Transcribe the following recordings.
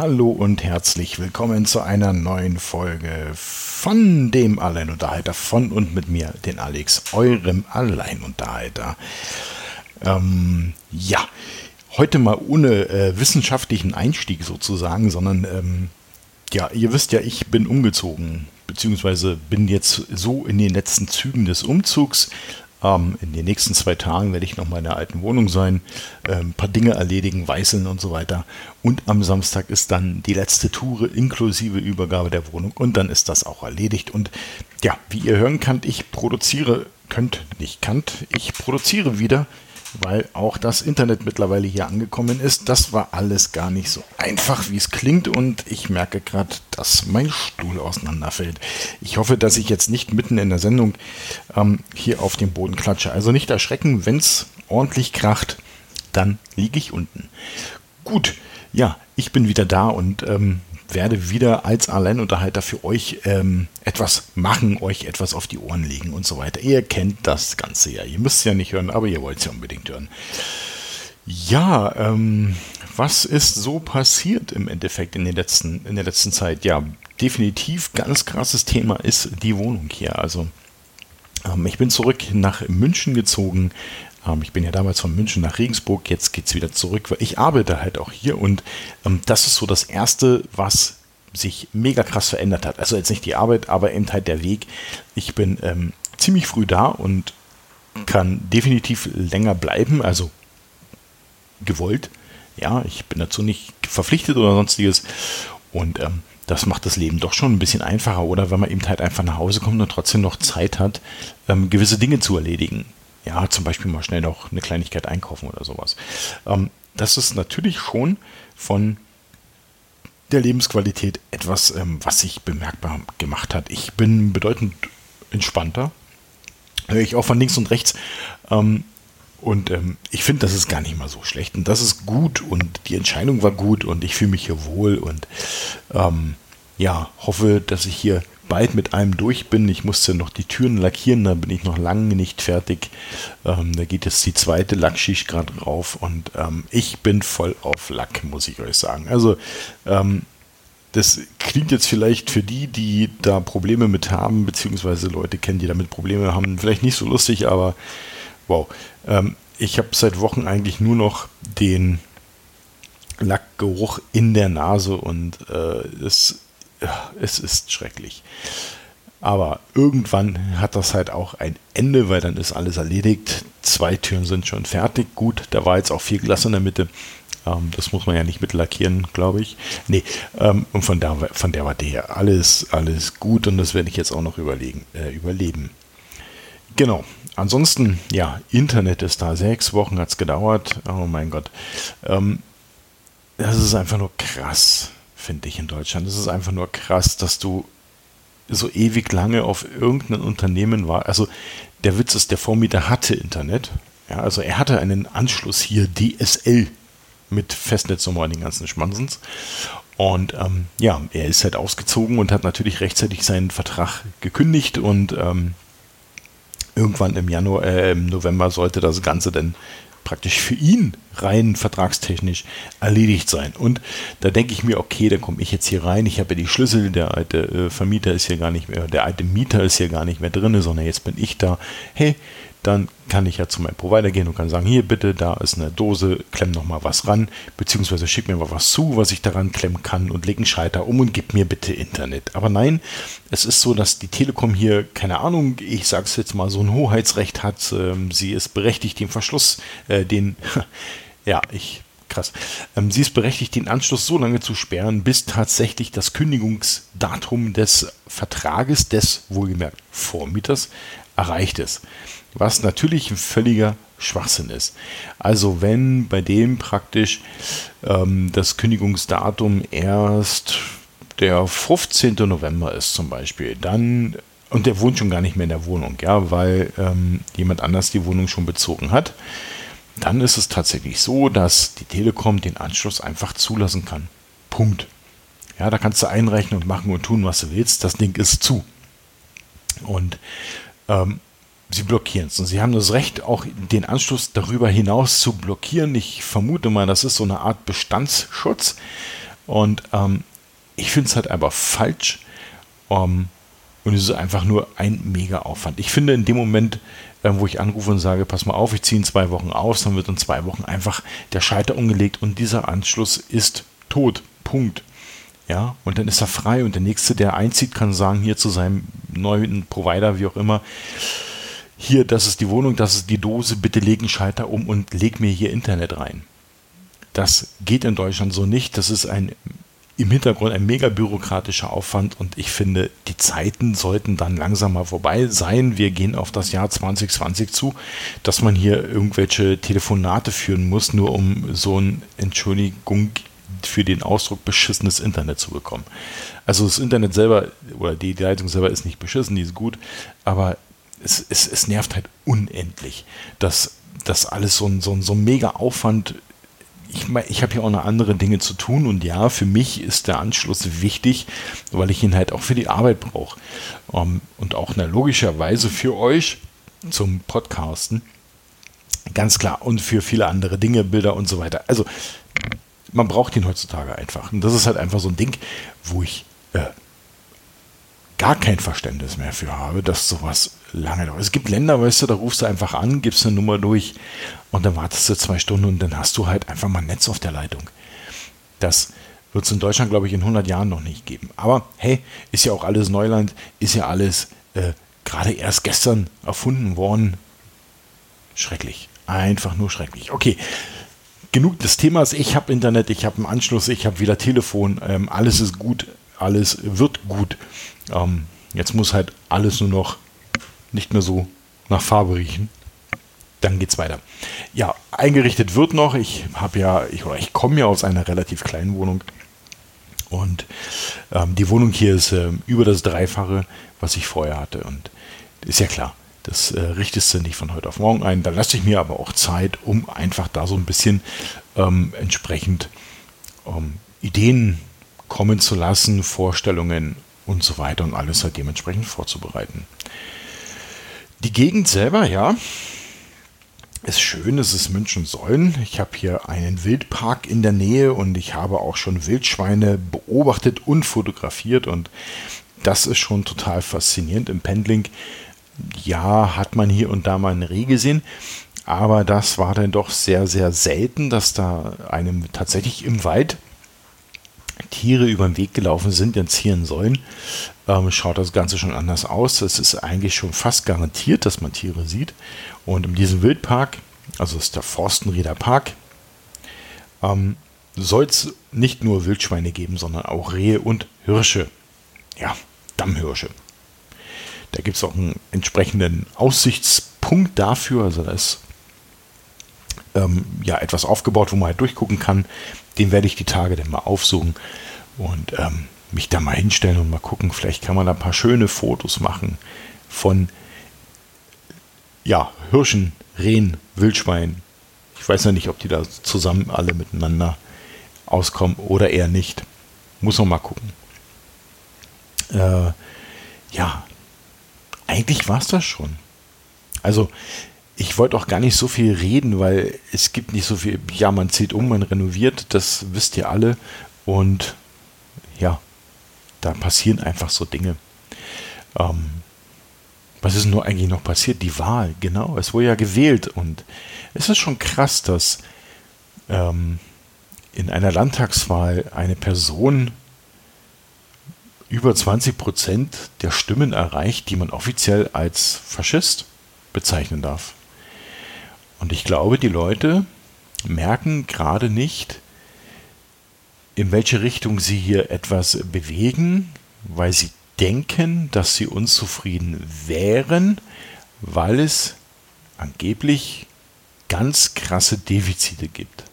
Hallo und herzlich willkommen zu einer neuen Folge von dem Alleinunterhalter von und mit mir, den Alex, eurem Alleinunterhalter. Ähm, ja, heute mal ohne äh, wissenschaftlichen Einstieg sozusagen, sondern ähm, ja, ihr wisst ja, ich bin umgezogen, beziehungsweise bin jetzt so in den letzten Zügen des Umzugs. Ähm, in den nächsten zwei Tagen werde ich noch mal in der alten Wohnung sein, äh, ein paar Dinge erledigen, weißeln und so weiter. Und am Samstag ist dann die letzte Tour inklusive Übergabe der Wohnung und dann ist das auch erledigt. Und ja, wie ihr hören könnt, ich produziere, könnt, nicht könnt, ich produziere wieder weil auch das Internet mittlerweile hier angekommen ist. Das war alles gar nicht so einfach, wie es klingt und ich merke gerade, dass mein Stuhl auseinanderfällt. Ich hoffe, dass ich jetzt nicht mitten in der Sendung ähm, hier auf dem Boden klatsche. Also nicht erschrecken, wenn es ordentlich kracht, dann liege ich unten. Gut, ja, ich bin wieder da und ähm, werde wieder als Alleinunterhalter für euch ähm, etwas machen, euch etwas auf die Ohren legen und so weiter. Ihr kennt das Ganze ja. Ihr müsst es ja nicht hören, aber ihr wollt es ja unbedingt hören. Ja, ähm, was ist so passiert im Endeffekt in, den letzten, in der letzten Zeit? Ja, definitiv ganz krasses Thema ist die Wohnung hier. Also ähm, ich bin zurück nach München gezogen, ähm, ich bin ja damals von München nach Regensburg, jetzt geht es wieder zurück, weil ich arbeite halt auch hier und ähm, das ist so das Erste, was sich mega krass verändert hat. Also jetzt nicht die Arbeit, aber eben halt der Weg. Ich bin ähm, ziemlich früh da und kann definitiv länger bleiben, also gewollt. Ja, ich bin dazu nicht verpflichtet oder sonstiges. Und ähm, das macht das Leben doch schon ein bisschen einfacher. Oder wenn man eben halt einfach nach Hause kommt und trotzdem noch Zeit hat, ähm, gewisse Dinge zu erledigen ja, zum Beispiel mal schnell noch eine Kleinigkeit einkaufen oder sowas. Ähm, das ist natürlich schon von der Lebensqualität etwas, ähm, was sich bemerkbar gemacht hat. Ich bin bedeutend entspannter. Höre ich auch von links und rechts. Ähm, und ähm, ich finde, das ist gar nicht mal so schlecht. Und das ist gut und die Entscheidung war gut und ich fühle mich hier wohl und ähm, ja, hoffe, dass ich hier bald mit einem durch bin. Ich musste noch die Türen lackieren, da bin ich noch lange nicht fertig. Ähm, da geht jetzt die zweite Lackschicht gerade drauf und ähm, ich bin voll auf Lack, muss ich euch sagen. Also ähm, das klingt jetzt vielleicht für die, die da Probleme mit haben, beziehungsweise Leute kennen, die damit Probleme haben, vielleicht nicht so lustig, aber wow. Ähm, ich habe seit Wochen eigentlich nur noch den Lackgeruch in der Nase und äh, es es ist schrecklich. Aber irgendwann hat das halt auch ein Ende, weil dann ist alles erledigt. Zwei Türen sind schon fertig. Gut, da war jetzt auch viel Glas in der Mitte. Ähm, das muss man ja nicht mit lackieren, glaube ich. Nee, ähm, und von der, von der war der alles, alles gut und das werde ich jetzt auch noch überlegen, äh, überleben. Genau. Ansonsten, ja, Internet ist da. Sechs Wochen hat es gedauert. Oh mein Gott. Ähm, das ist einfach nur krass finde ich in Deutschland. Es ist einfach nur krass, dass du so ewig lange auf irgendein Unternehmen war. Also der Witz ist, der Vormieter hatte Internet. Ja, also er hatte einen Anschluss hier, DSL, mit Festnetznummer und den ganzen Schmansens. Und ähm, ja, er ist halt ausgezogen und hat natürlich rechtzeitig seinen Vertrag gekündigt und ähm, irgendwann im Januar, äh, im November sollte das Ganze dann praktisch für ihn rein vertragstechnisch erledigt sein. Und da denke ich mir, okay, da komme ich jetzt hier rein, ich habe ja die Schlüssel, der alte äh, Vermieter ist hier gar nicht mehr, der alte Mieter ist hier gar nicht mehr drin, sondern jetzt bin ich da. Hey, dann kann ich ja zu meinem Provider gehen und kann sagen, hier bitte, da ist eine Dose, klemm noch mal was ran, beziehungsweise schick mir mal was zu, was ich daran klemmen kann und leg einen Schalter um und gib mir bitte Internet. Aber nein, es ist so, dass die Telekom hier, keine Ahnung, ich sag's jetzt mal, so ein Hoheitsrecht hat. Ähm, sie ist berechtigt, den Verschluss, äh, den, ja, ich krass. Ähm, sie ist berechtigt, den Anschluss so lange zu sperren, bis tatsächlich das Kündigungsdatum des Vertrages des wohlgemerkt Vormieters erreicht ist was natürlich ein völliger Schwachsinn ist. Also wenn bei dem praktisch ähm, das Kündigungsdatum erst der 15. November ist zum Beispiel, dann und der wohnt schon gar nicht mehr in der Wohnung, ja, weil ähm, jemand anders die Wohnung schon bezogen hat, dann ist es tatsächlich so, dass die Telekom den Anschluss einfach zulassen kann. Punkt. Ja, da kannst du einrechnen und machen und tun, was du willst. Das Ding ist zu. Und ähm, sie blockieren es. Und sie haben das Recht, auch den Anschluss darüber hinaus zu blockieren. Ich vermute mal, das ist so eine Art Bestandsschutz. Und ähm, ich finde es halt einfach falsch. Um, und es ist einfach nur ein mega Aufwand. Ich finde, in dem Moment, wo ich anrufe und sage, pass mal auf, ich ziehe in zwei Wochen aus, dann wird in zwei Wochen einfach der Schalter umgelegt und dieser Anschluss ist tot. Punkt. Ja, und dann ist er frei und der nächste, der einzieht, kann sagen, hier zu seinem neuen Provider, wie auch immer, hier, das ist die Wohnung, das ist die Dose, bitte leg einen Schalter um und leg mir hier Internet rein. Das geht in Deutschland so nicht. Das ist ein im Hintergrund ein mega bürokratischer Aufwand und ich finde, die Zeiten sollten dann langsam mal vorbei sein. Wir gehen auf das Jahr 2020 zu, dass man hier irgendwelche Telefonate führen muss, nur um so ein Entschuldigung für den Ausdruck beschissenes Internet zu bekommen. Also das Internet selber oder die Leitung selber ist nicht beschissen, die ist gut, aber es, es, es nervt halt unendlich, dass das alles so ein, so ein, so ein mega Aufwand ich, ich habe hier auch noch andere Dinge zu tun und ja, für mich ist der Anschluss wichtig, weil ich ihn halt auch für die Arbeit brauche. Um, ähm, und auch na, logischerweise für euch zum Podcasten. Ganz klar. Und für viele andere Dinge, Bilder und so weiter. Also, man braucht ihn heutzutage einfach. Und das ist halt einfach so ein Ding, wo ich äh, gar kein Verständnis mehr für habe, dass sowas lange dauert. Es gibt Länder, weißt du, da rufst du einfach an, gibst eine Nummer durch und dann wartest du zwei Stunden und dann hast du halt einfach mal Netz auf der Leitung. Das wird es in Deutschland, glaube ich, in 100 Jahren noch nicht geben. Aber hey, ist ja auch alles Neuland, ist ja alles äh, gerade erst gestern erfunden worden. Schrecklich. Einfach nur schrecklich. Okay, genug des Themas. Ich habe Internet, ich habe einen Anschluss, ich habe wieder Telefon. Ähm, alles ist gut, alles wird gut. Ähm, jetzt muss halt alles nur noch nicht mehr so nach Farbe riechen. Dann geht's weiter. Ja, eingerichtet wird noch. Ich habe ja, ich, ich komme ja aus einer relativ kleinen Wohnung. Und ähm, die Wohnung hier ist äh, über das Dreifache, was ich vorher hatte. Und ist ja klar, das äh, richtest du nicht von heute auf morgen ein. Da lasse ich mir aber auch Zeit, um einfach da so ein bisschen ähm, entsprechend ähm, Ideen kommen zu lassen, Vorstellungen und so weiter und alles halt dementsprechend vorzubereiten. Die Gegend selber, ja, ist schön, es ist München-Sollen. Ich habe hier einen Wildpark in der Nähe und ich habe auch schon Wildschweine beobachtet und fotografiert und das ist schon total faszinierend im Pendling. Ja, hat man hier und da mal ein Reh gesehen, aber das war dann doch sehr, sehr selten, dass da einem tatsächlich im Wald Tiere über den Weg gelaufen sind, jetzt zieren sollen, ähm, schaut das Ganze schon anders aus. Es ist eigentlich schon fast garantiert, dass man Tiere sieht. Und in diesem Wildpark, also ist der Forstenrieder Park, ähm, soll es nicht nur Wildschweine geben, sondern auch Rehe und Hirsche. Ja, Dammhirsche. Da gibt es auch einen entsprechenden Aussichtspunkt dafür. Also da ist ähm, ja etwas aufgebaut, wo man halt durchgucken kann. Den werde ich die Tage dann mal aufsuchen und ähm, mich da mal hinstellen und mal gucken. Vielleicht kann man da ein paar schöne Fotos machen von ja, Hirschen, Rehen, Wildschweinen. Ich weiß ja nicht, ob die da zusammen alle miteinander auskommen oder eher nicht. Muss man mal gucken. Äh, ja, eigentlich war es das schon. Also, ich wollte auch gar nicht so viel reden, weil es gibt nicht so viel. Ja, man zieht um, man renoviert, das wisst ihr alle. Und ja, da passieren einfach so Dinge. Ähm, was ist nur eigentlich noch passiert? Die Wahl, genau. Es wurde ja gewählt und es ist schon krass, dass ähm, in einer Landtagswahl eine Person über 20 Prozent der Stimmen erreicht, die man offiziell als Faschist bezeichnen darf. Und ich glaube, die Leute merken gerade nicht, in welche Richtung sie hier etwas bewegen, weil sie denken, dass sie unzufrieden wären, weil es angeblich ganz krasse Defizite gibt.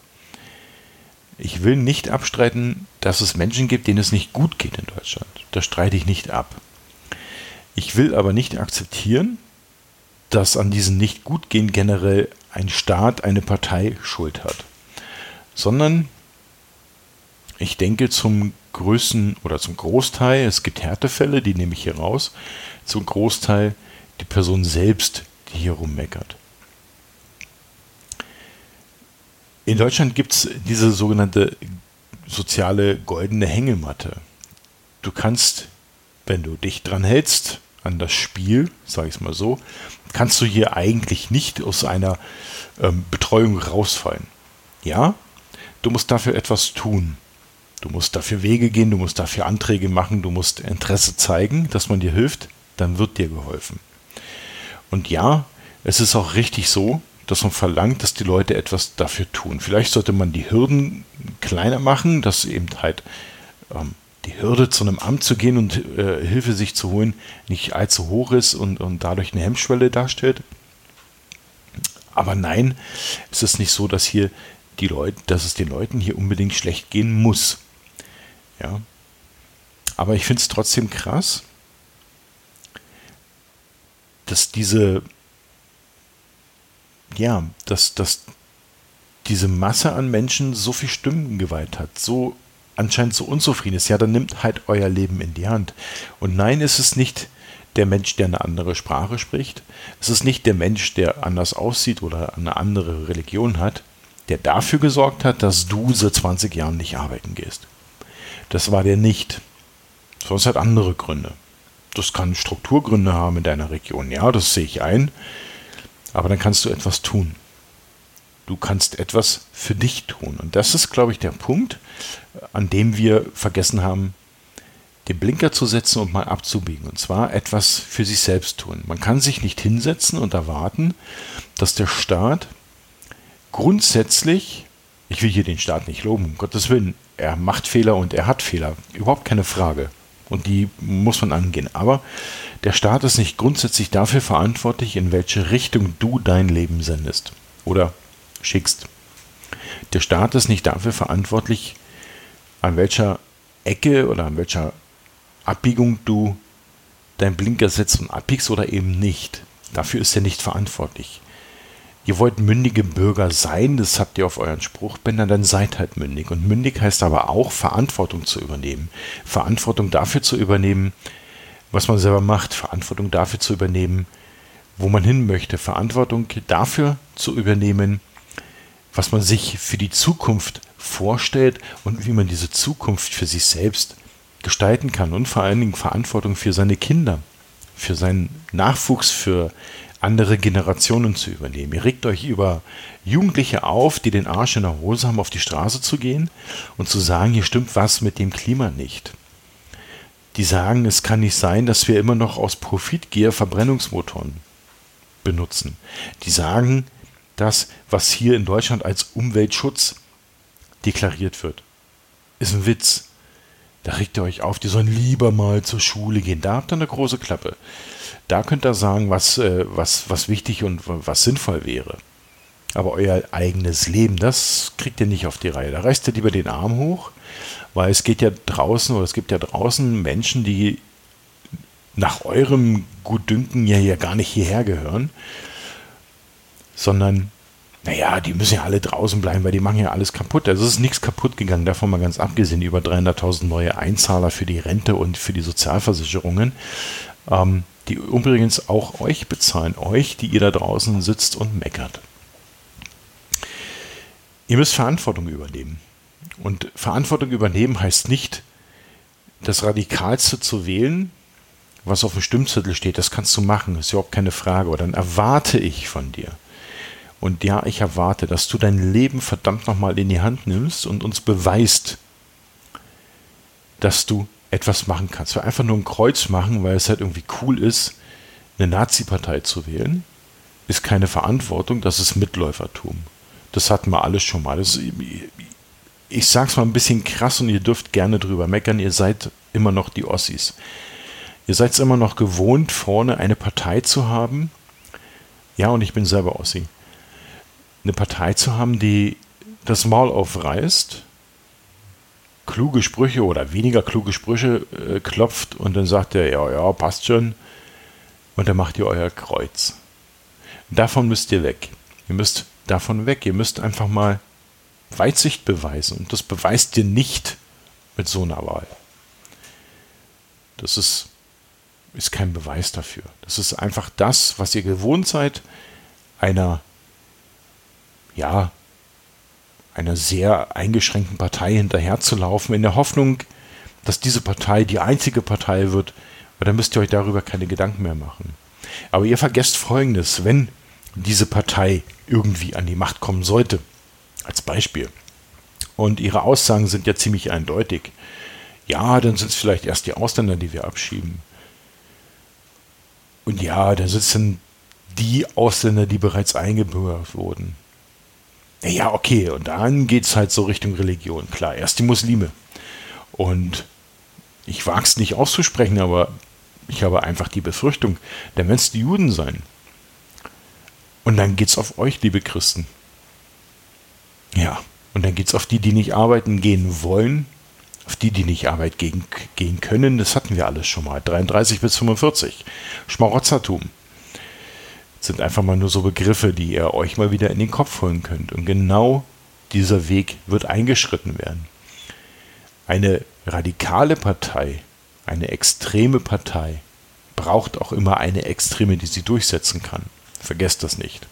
Ich will nicht abstreiten, dass es Menschen gibt, denen es nicht gut geht in Deutschland. Das streite ich nicht ab. Ich will aber nicht akzeptieren, dass an diesem Nicht-Gut-Gehen generell ein Staat, eine Partei Schuld hat. Sondern ich denke zum größten oder zum Großteil, es gibt Härtefälle, die nehme ich hier raus, zum Großteil die Person selbst, die hier rummeckert. In Deutschland gibt es diese sogenannte soziale goldene Hängematte. Du kannst, wenn du dich dran hältst, an das Spiel, sage ich es mal so, kannst du hier eigentlich nicht aus einer ähm, Betreuung rausfallen. Ja, du musst dafür etwas tun. Du musst dafür Wege gehen, du musst dafür Anträge machen, du musst Interesse zeigen, dass man dir hilft, dann wird dir geholfen. Und ja, es ist auch richtig so, dass man verlangt, dass die Leute etwas dafür tun. Vielleicht sollte man die Hürden kleiner machen, dass eben halt ähm, die Hürde zu einem Amt zu gehen und äh, Hilfe sich zu holen nicht allzu hoch ist und, und dadurch eine Hemmschwelle darstellt. Aber nein, es ist nicht so, dass hier die Leute, dass es den Leuten hier unbedingt schlecht gehen muss. Ja. Aber ich finde es trotzdem krass, dass diese, ja, dass, dass diese Masse an Menschen so viel Stimmengewalt hat, so anscheinend so unzufrieden ist, ja, dann nimmt halt euer Leben in die Hand. Und nein, ist es nicht der Mensch, der eine andere Sprache spricht. Es ist nicht der Mensch, der anders aussieht oder eine andere Religion hat, der dafür gesorgt hat, dass du seit 20 Jahren nicht arbeiten gehst. Das war der nicht. Sonst hat andere Gründe. Das kann Strukturgründe haben in deiner Region. Ja, das sehe ich ein. Aber dann kannst du etwas tun. Du kannst etwas für dich tun. Und das ist, glaube ich, der Punkt, an dem wir vergessen haben, den Blinker zu setzen und mal abzubiegen. Und zwar etwas für sich selbst tun. Man kann sich nicht hinsetzen und erwarten, dass der Staat grundsätzlich, ich will hier den Staat nicht loben, um Gottes Willen, er macht Fehler und er hat Fehler. Überhaupt keine Frage. Und die muss man angehen. Aber der Staat ist nicht grundsätzlich dafür verantwortlich, in welche Richtung du dein Leben sendest. Oder schickst. Der Staat ist nicht dafür verantwortlich, an welcher Ecke oder an welcher Abbiegung du dein Blinker setzt und abbiegst oder eben nicht. Dafür ist er nicht verantwortlich. Ihr wollt mündige Bürger sein, das habt ihr auf euren Spruchbändern, dann seid halt mündig. Und mündig heißt aber auch, Verantwortung zu übernehmen. Verantwortung dafür zu übernehmen, was man selber macht. Verantwortung dafür zu übernehmen, wo man hin möchte. Verantwortung dafür zu übernehmen, was man sich für die Zukunft vorstellt und wie man diese Zukunft für sich selbst gestalten kann und vor allen Dingen Verantwortung für seine Kinder, für seinen Nachwuchs, für andere Generationen zu übernehmen. Ihr regt euch über Jugendliche auf, die den Arsch in der Hose haben, auf die Straße zu gehen und zu sagen, hier stimmt was mit dem Klima nicht. Die sagen, es kann nicht sein, dass wir immer noch aus Profitgier Verbrennungsmotoren benutzen. Die sagen, das, was hier in Deutschland als Umweltschutz deklariert wird. Ist ein Witz. Da regt ihr euch auf, die sollen lieber mal zur Schule gehen. Da habt ihr eine große Klappe. Da könnt ihr sagen, was, äh, was, was wichtig und was sinnvoll wäre. Aber euer eigenes Leben, das kriegt ihr nicht auf die Reihe. Da reißt ihr lieber den Arm hoch, weil es geht ja draußen oder es gibt ja draußen Menschen, die nach eurem Gutdünken ja, ja gar nicht hierher gehören sondern naja, die müssen ja alle draußen bleiben, weil die machen ja alles kaputt. Also es ist nichts kaputt gegangen, davon mal ganz abgesehen, über 300.000 neue Einzahler für die Rente und für die Sozialversicherungen, ähm, die übrigens auch euch bezahlen, euch, die ihr da draußen sitzt und meckert. Ihr müsst Verantwortung übernehmen. Und Verantwortung übernehmen heißt nicht, das Radikalste zu wählen, was auf dem Stimmzettel steht. Das kannst du machen, ist überhaupt keine Frage. Aber dann erwarte ich von dir, und ja, ich erwarte, dass du dein Leben verdammt nochmal in die Hand nimmst und uns beweist, dass du etwas machen kannst. Wir einfach nur ein Kreuz machen, weil es halt irgendwie cool ist, eine Nazi-Partei zu wählen, ist keine Verantwortung, das ist Mitläufertum. Das hatten wir alles schon mal. Das, ich sag's mal ein bisschen krass und ihr dürft gerne drüber meckern, ihr seid immer noch die Ossis. Ihr seid es immer noch gewohnt, vorne eine Partei zu haben. Ja, und ich bin selber Ossi eine Partei zu haben, die das Maul aufreißt, kluge Sprüche oder weniger kluge Sprüche äh, klopft und dann sagt er, ja, ja, passt schon. Und dann macht ihr euer Kreuz. Davon müsst ihr weg. Ihr müsst davon weg. Ihr müsst einfach mal Weitsicht beweisen. Und das beweist ihr nicht mit so einer Wahl. Das ist, ist kein Beweis dafür. Das ist einfach das, was ihr gewohnt seid, einer ja, einer sehr eingeschränkten Partei hinterherzulaufen, in der Hoffnung, dass diese Partei die einzige Partei wird, weil dann müsst ihr euch darüber keine Gedanken mehr machen. Aber ihr vergesst Folgendes, wenn diese Partei irgendwie an die Macht kommen sollte, als Beispiel, und ihre Aussagen sind ja ziemlich eindeutig, ja, dann sind es vielleicht erst die Ausländer, die wir abschieben. Und ja, da sitzen die Ausländer, die bereits eingebürgert wurden. Ja, okay, und dann geht es halt so Richtung Religion. Klar, erst die Muslime. Und ich wage es nicht auszusprechen, aber ich habe einfach die Befürchtung, dann werden es die Juden sein. Und dann geht es auf euch, liebe Christen. Ja, und dann geht es auf die, die nicht arbeiten gehen wollen, auf die, die nicht arbeiten gehen, gehen können. Das hatten wir alles schon mal. 33 bis 45. Schmarotzertum sind einfach mal nur so Begriffe, die ihr euch mal wieder in den Kopf holen könnt. Und genau dieser Weg wird eingeschritten werden. Eine radikale Partei, eine extreme Partei braucht auch immer eine Extreme, die sie durchsetzen kann. Vergesst das nicht.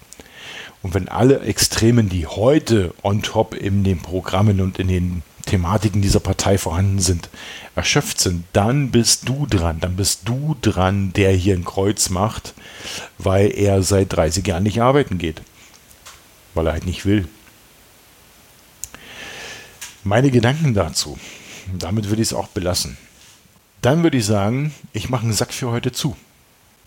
Und wenn alle Extremen, die heute on top in den Programmen und in den Thematiken dieser Partei vorhanden sind, erschöpft sind, dann bist du dran. Dann bist du dran, der hier ein Kreuz macht, weil er seit 30 Jahren nicht arbeiten geht. Weil er halt nicht will. Meine Gedanken dazu. Damit würde ich es auch belassen. Dann würde ich sagen, ich mache einen Sack für heute zu.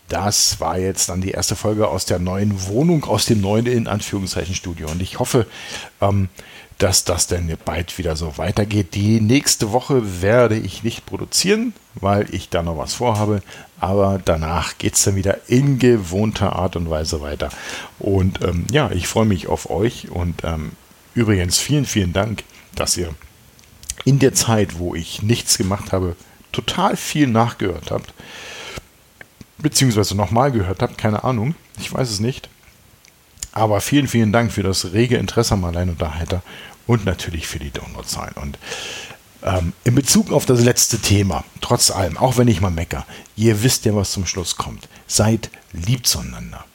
Das war jetzt dann die erste Folge aus der neuen Wohnung, aus dem neuen in Anführungszeichen Studio. Und ich hoffe, ähm, dass das denn bald wieder so weitergeht. Die nächste Woche werde ich nicht produzieren, weil ich da noch was vorhabe. Aber danach geht es dann wieder in gewohnter Art und Weise weiter. Und ähm, ja, ich freue mich auf euch. Und ähm, übrigens vielen, vielen Dank, dass ihr in der Zeit, wo ich nichts gemacht habe, total viel nachgehört habt. Beziehungsweise nochmal gehört habt, keine Ahnung. Ich weiß es nicht. Aber vielen, vielen Dank für das rege Interesse am Alleinunterhalter und natürlich für die Downloadzahlen. Und ähm, in Bezug auf das letzte Thema, trotz allem, auch wenn ich mal mecker, ihr wisst ja, was zum Schluss kommt. Seid lieb zueinander.